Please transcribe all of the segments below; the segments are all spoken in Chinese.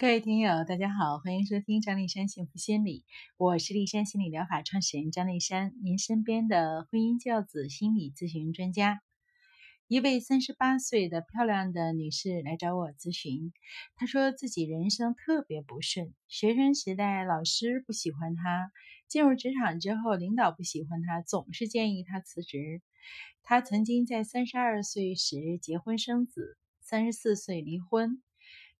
各位听友，大家好，欢迎收听张丽山幸福心理，我是丽山心理疗法创始人张丽山，您身边的婚姻教子心理咨询专家。一位三十八岁的漂亮的女士来找我咨询，她说自己人生特别不顺，学生时代老师不喜欢她，进入职场之后领导不喜欢她，总是建议她辞职。她曾经在三十二岁时结婚生子，三十四岁离婚。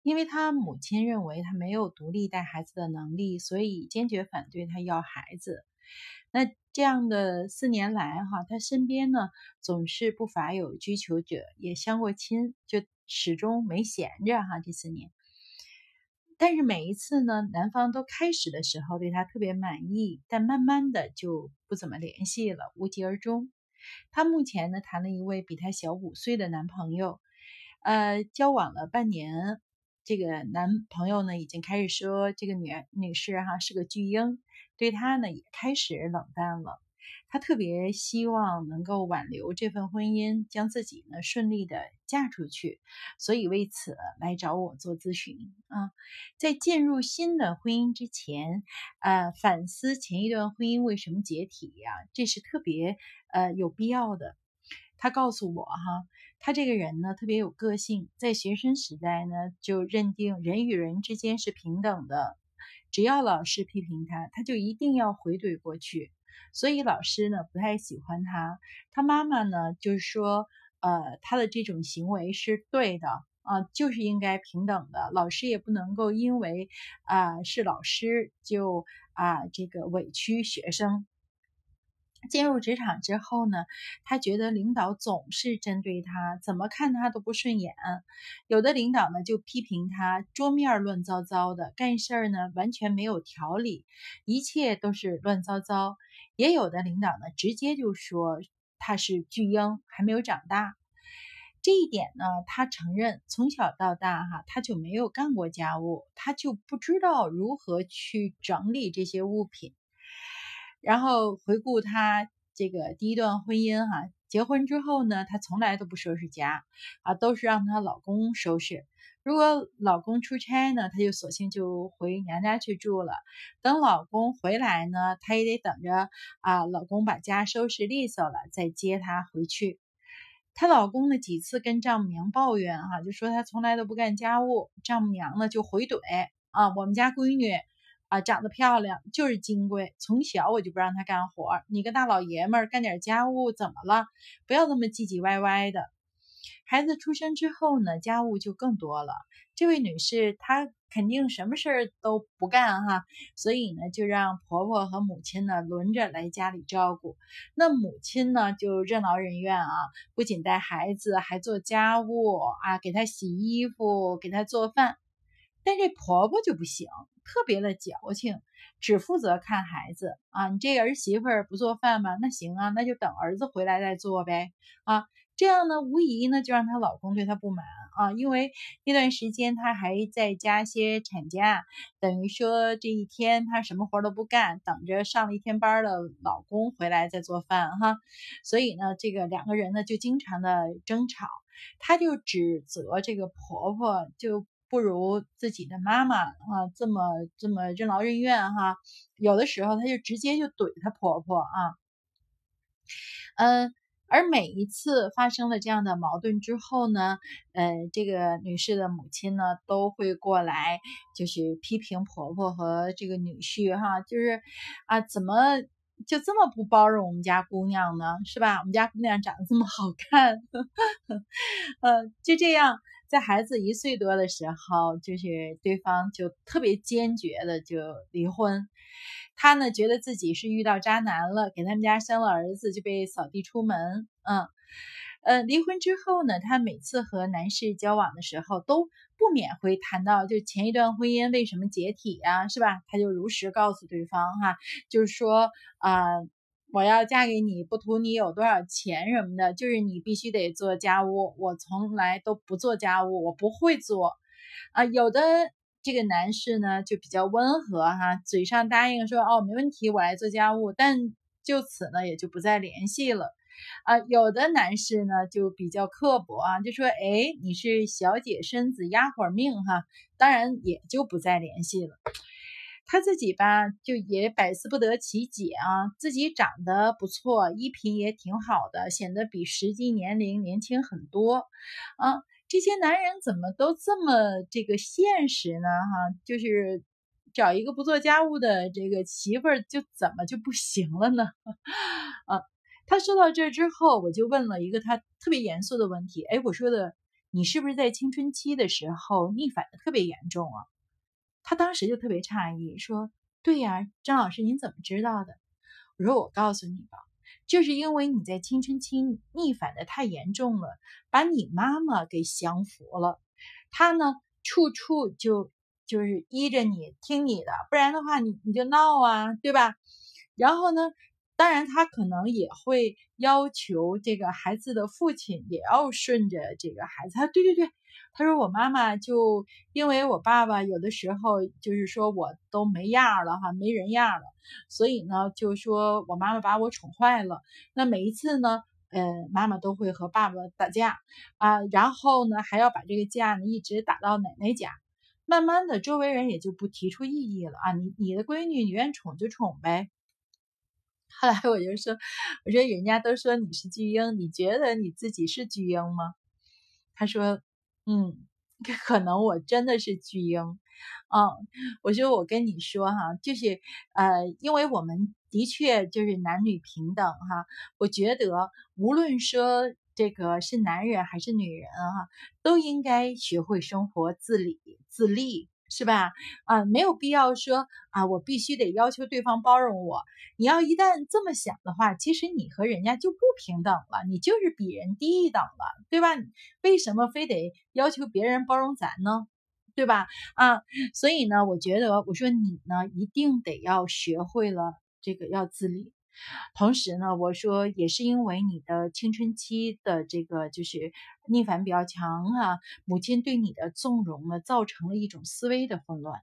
因为他母亲认为他没有独立带孩子的能力，所以坚决反对他要孩子。那这样的四年来，哈，他身边呢总是不乏有追求者，也相过亲，就始终没闲着哈。这四年，但是每一次呢，男方都开始的时候对他特别满意，但慢慢的就不怎么联系了，无疾而终。他目前呢谈了一位比他小五岁的男朋友，呃，交往了半年。这个男朋友呢，已经开始说这个女女士哈是个巨婴，对她呢也开始冷淡了。她特别希望能够挽留这份婚姻，将自己呢顺利的嫁出去，所以为此来找我做咨询啊。在进入新的婚姻之前，呃，反思前一段婚姻为什么解体呀，这是特别呃有必要的。他告诉我哈。他这个人呢，特别有个性，在学生时代呢，就认定人与人之间是平等的，只要老师批评他，他就一定要回怼过去，所以老师呢不太喜欢他。他妈妈呢就是说，呃，他的这种行为是对的啊，就是应该平等的，老师也不能够因为啊是老师就啊这个委屈学生。进入职场之后呢，他觉得领导总是针对他，怎么看他都不顺眼。有的领导呢就批评他桌面乱糟糟的，干事儿呢完全没有条理，一切都是乱糟糟。也有的领导呢直接就说他是巨婴，还没有长大。这一点呢，他承认从小到大哈他就没有干过家务，他就不知道如何去整理这些物品。然后回顾她这个第一段婚姻哈，结婚之后呢，她从来都不收拾家啊，都是让她老公收拾。如果老公出差呢，她就索性就回娘家去住了。等老公回来呢，她也得等着啊，老公把家收拾利索了再接她回去。她老公呢几次跟丈母娘抱怨哈，就说她从来都不干家务，丈母娘呢就回怼啊，我们家闺女。啊，长得漂亮就是金贵，从小我就不让她干活。你个大老爷们儿干点家务怎么了？不要那么唧唧歪歪的。孩子出生之后呢，家务就更多了。这位女士她肯定什么事儿都不干哈，所以呢就让婆婆和母亲呢轮着来家里照顾。那母亲呢就任劳任怨啊，不仅带孩子，还做家务啊，给她洗衣服，给她做饭。但这婆婆就不行。特别的矫情，只负责看孩子啊！你这儿媳妇不做饭吗？那行啊，那就等儿子回来再做呗啊！这样呢，无疑呢就让她老公对她不满啊，因为那段时间她还在家歇产假，等于说这一天她什么活都不干，等着上了一天班的老公回来再做饭哈。所以呢，这个两个人呢就经常的争吵，她就指责这个婆婆就。不如自己的妈妈啊，这么这么任劳任怨哈。有的时候，她就直接就怼她婆婆啊。嗯，而每一次发生了这样的矛盾之后呢，呃，这个女士的母亲呢，都会过来就是批评婆婆和这个女婿哈，就是啊，怎么就这么不包容我们家姑娘呢？是吧？我们家姑娘长得这么好看，呃，就这样。在孩子一岁多的时候，就是对方就特别坚决的就离婚。他呢觉得自己是遇到渣男了，给他们家生了儿子就被扫地出门。嗯，呃，离婚之后呢，他每次和男士交往的时候都不免会谈到就前一段婚姻为什么解体呀，是吧？他就如实告诉对方哈，就是说啊。我要嫁给你，不图你有多少钱什么的，就是你必须得做家务。我从来都不做家务，我不会做。啊，有的这个男士呢就比较温和哈，嘴上答应说哦没问题，我来做家务，但就此呢也就不再联系了。啊，有的男士呢就比较刻薄啊，就说：“哎，你是小姐身子压会儿命哈。”当然也就不再联系了。他自己吧，就也百思不得其解啊。自己长得不错，衣品也挺好的，显得比实际年龄年轻很多啊。这些男人怎么都这么这个现实呢？哈，就是找一个不做家务的这个媳妇儿，就怎么就不行了呢？啊，他说到这之后，我就问了一个他特别严肃的问题。哎，我说的，你是不是在青春期的时候逆反的特别严重啊？他当时就特别诧异，说：“对呀，张老师，您怎么知道的？”我说：“我告诉你吧。”就是因为你在青春期逆反的太严重了，把你妈妈给降服了，他呢处处就就是依着你听你的，不然的话你你就闹啊，对吧？然后呢，当然他可能也会要求这个孩子的父亲也要顺着这个孩子。他对对对。他说：“我妈妈就因为我爸爸有的时候就是说我都没样了哈，没人样了，所以呢，就说我妈妈把我宠坏了。那每一次呢，呃，妈妈都会和爸爸打架啊，然后呢，还要把这个架呢一直打到奶奶家。慢慢的，周围人也就不提出异议了啊，你你的闺女你愿宠就宠呗。后来我就说，我说人家都说你是巨婴，你觉得你自己是巨婴吗？他说。”嗯，可能我真的是巨婴，嗯，我说我跟你说哈，就是呃，因为我们的确就是男女平等哈，我觉得无论说这个是男人还是女人哈，都应该学会生活自理自立。是吧？啊，没有必要说啊，我必须得要求对方包容我。你要一旦这么想的话，其实你和人家就不平等了，你就是比人低一等了，对吧？为什么非得要求别人包容咱呢？对吧？啊，所以呢，我觉得我说你呢，一定得要学会了这个要自理。同时呢，我说也是因为你的青春期的这个就是逆反比较强啊，母亲对你的纵容呢，造成了一种思维的混乱。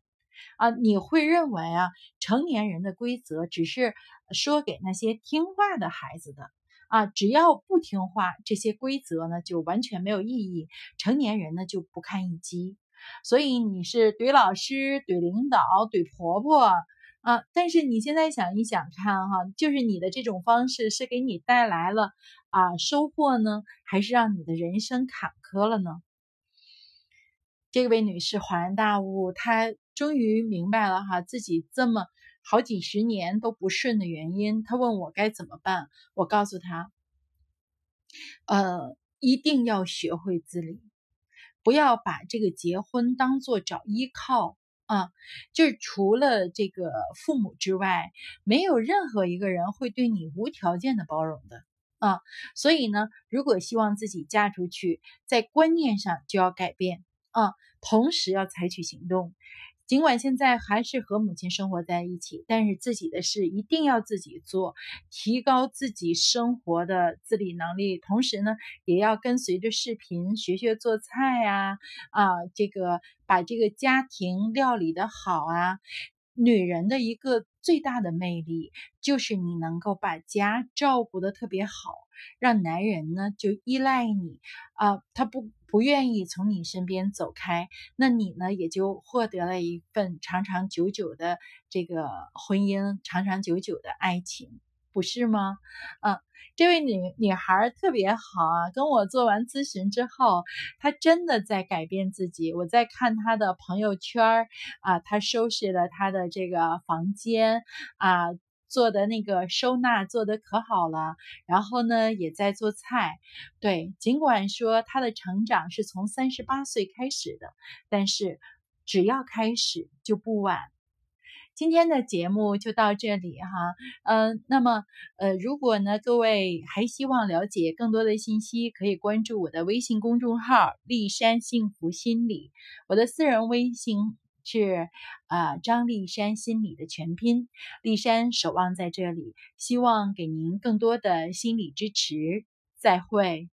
啊，你会认为啊，成年人的规则只是说给那些听话的孩子的。啊，只要不听话，这些规则呢就完全没有意义，成年人呢就不堪一击，所以你是怼老师、怼领导、怼婆婆。啊！但是你现在想一想看哈，就是你的这种方式是给你带来了啊收获呢，还是让你的人生坎坷了呢？这位女士恍然大悟，她终于明白了哈，自己这么好几十年都不顺的原因。她问我该怎么办，我告诉她，呃，一定要学会自理，不要把这个结婚当做找依靠。啊，就是除了这个父母之外，没有任何一个人会对你无条件的包容的啊。所以呢，如果希望自己嫁出去，在观念上就要改变啊，同时要采取行动。尽管现在还是和母亲生活在一起，但是自己的事一定要自己做，提高自己生活的自理能力。同时呢，也要跟随着视频学学做菜呀，啊，这个把这个家庭料理的好啊。女人的一个最大的魅力，就是你能够把家照顾的特别好。让男人呢就依赖你啊，他不不愿意从你身边走开，那你呢也就获得了一份长长久久的这个婚姻，长长久久的爱情，不是吗？嗯，这位女女孩特别好啊，跟我做完咨询之后，她真的在改变自己。我在看她的朋友圈啊，她收拾了她的这个房间啊。做的那个收纳做的可好了，然后呢，也在做菜。对，尽管说他的成长是从三十八岁开始的，但是只要开始就不晚。今天的节目就到这里哈，嗯，那么呃，如果呢各位还希望了解更多的信息，可以关注我的微信公众号“丽山幸福心理”，我的私人微信。是啊，张丽山心理的全拼，丽山守望在这里，希望给您更多的心理支持。再会。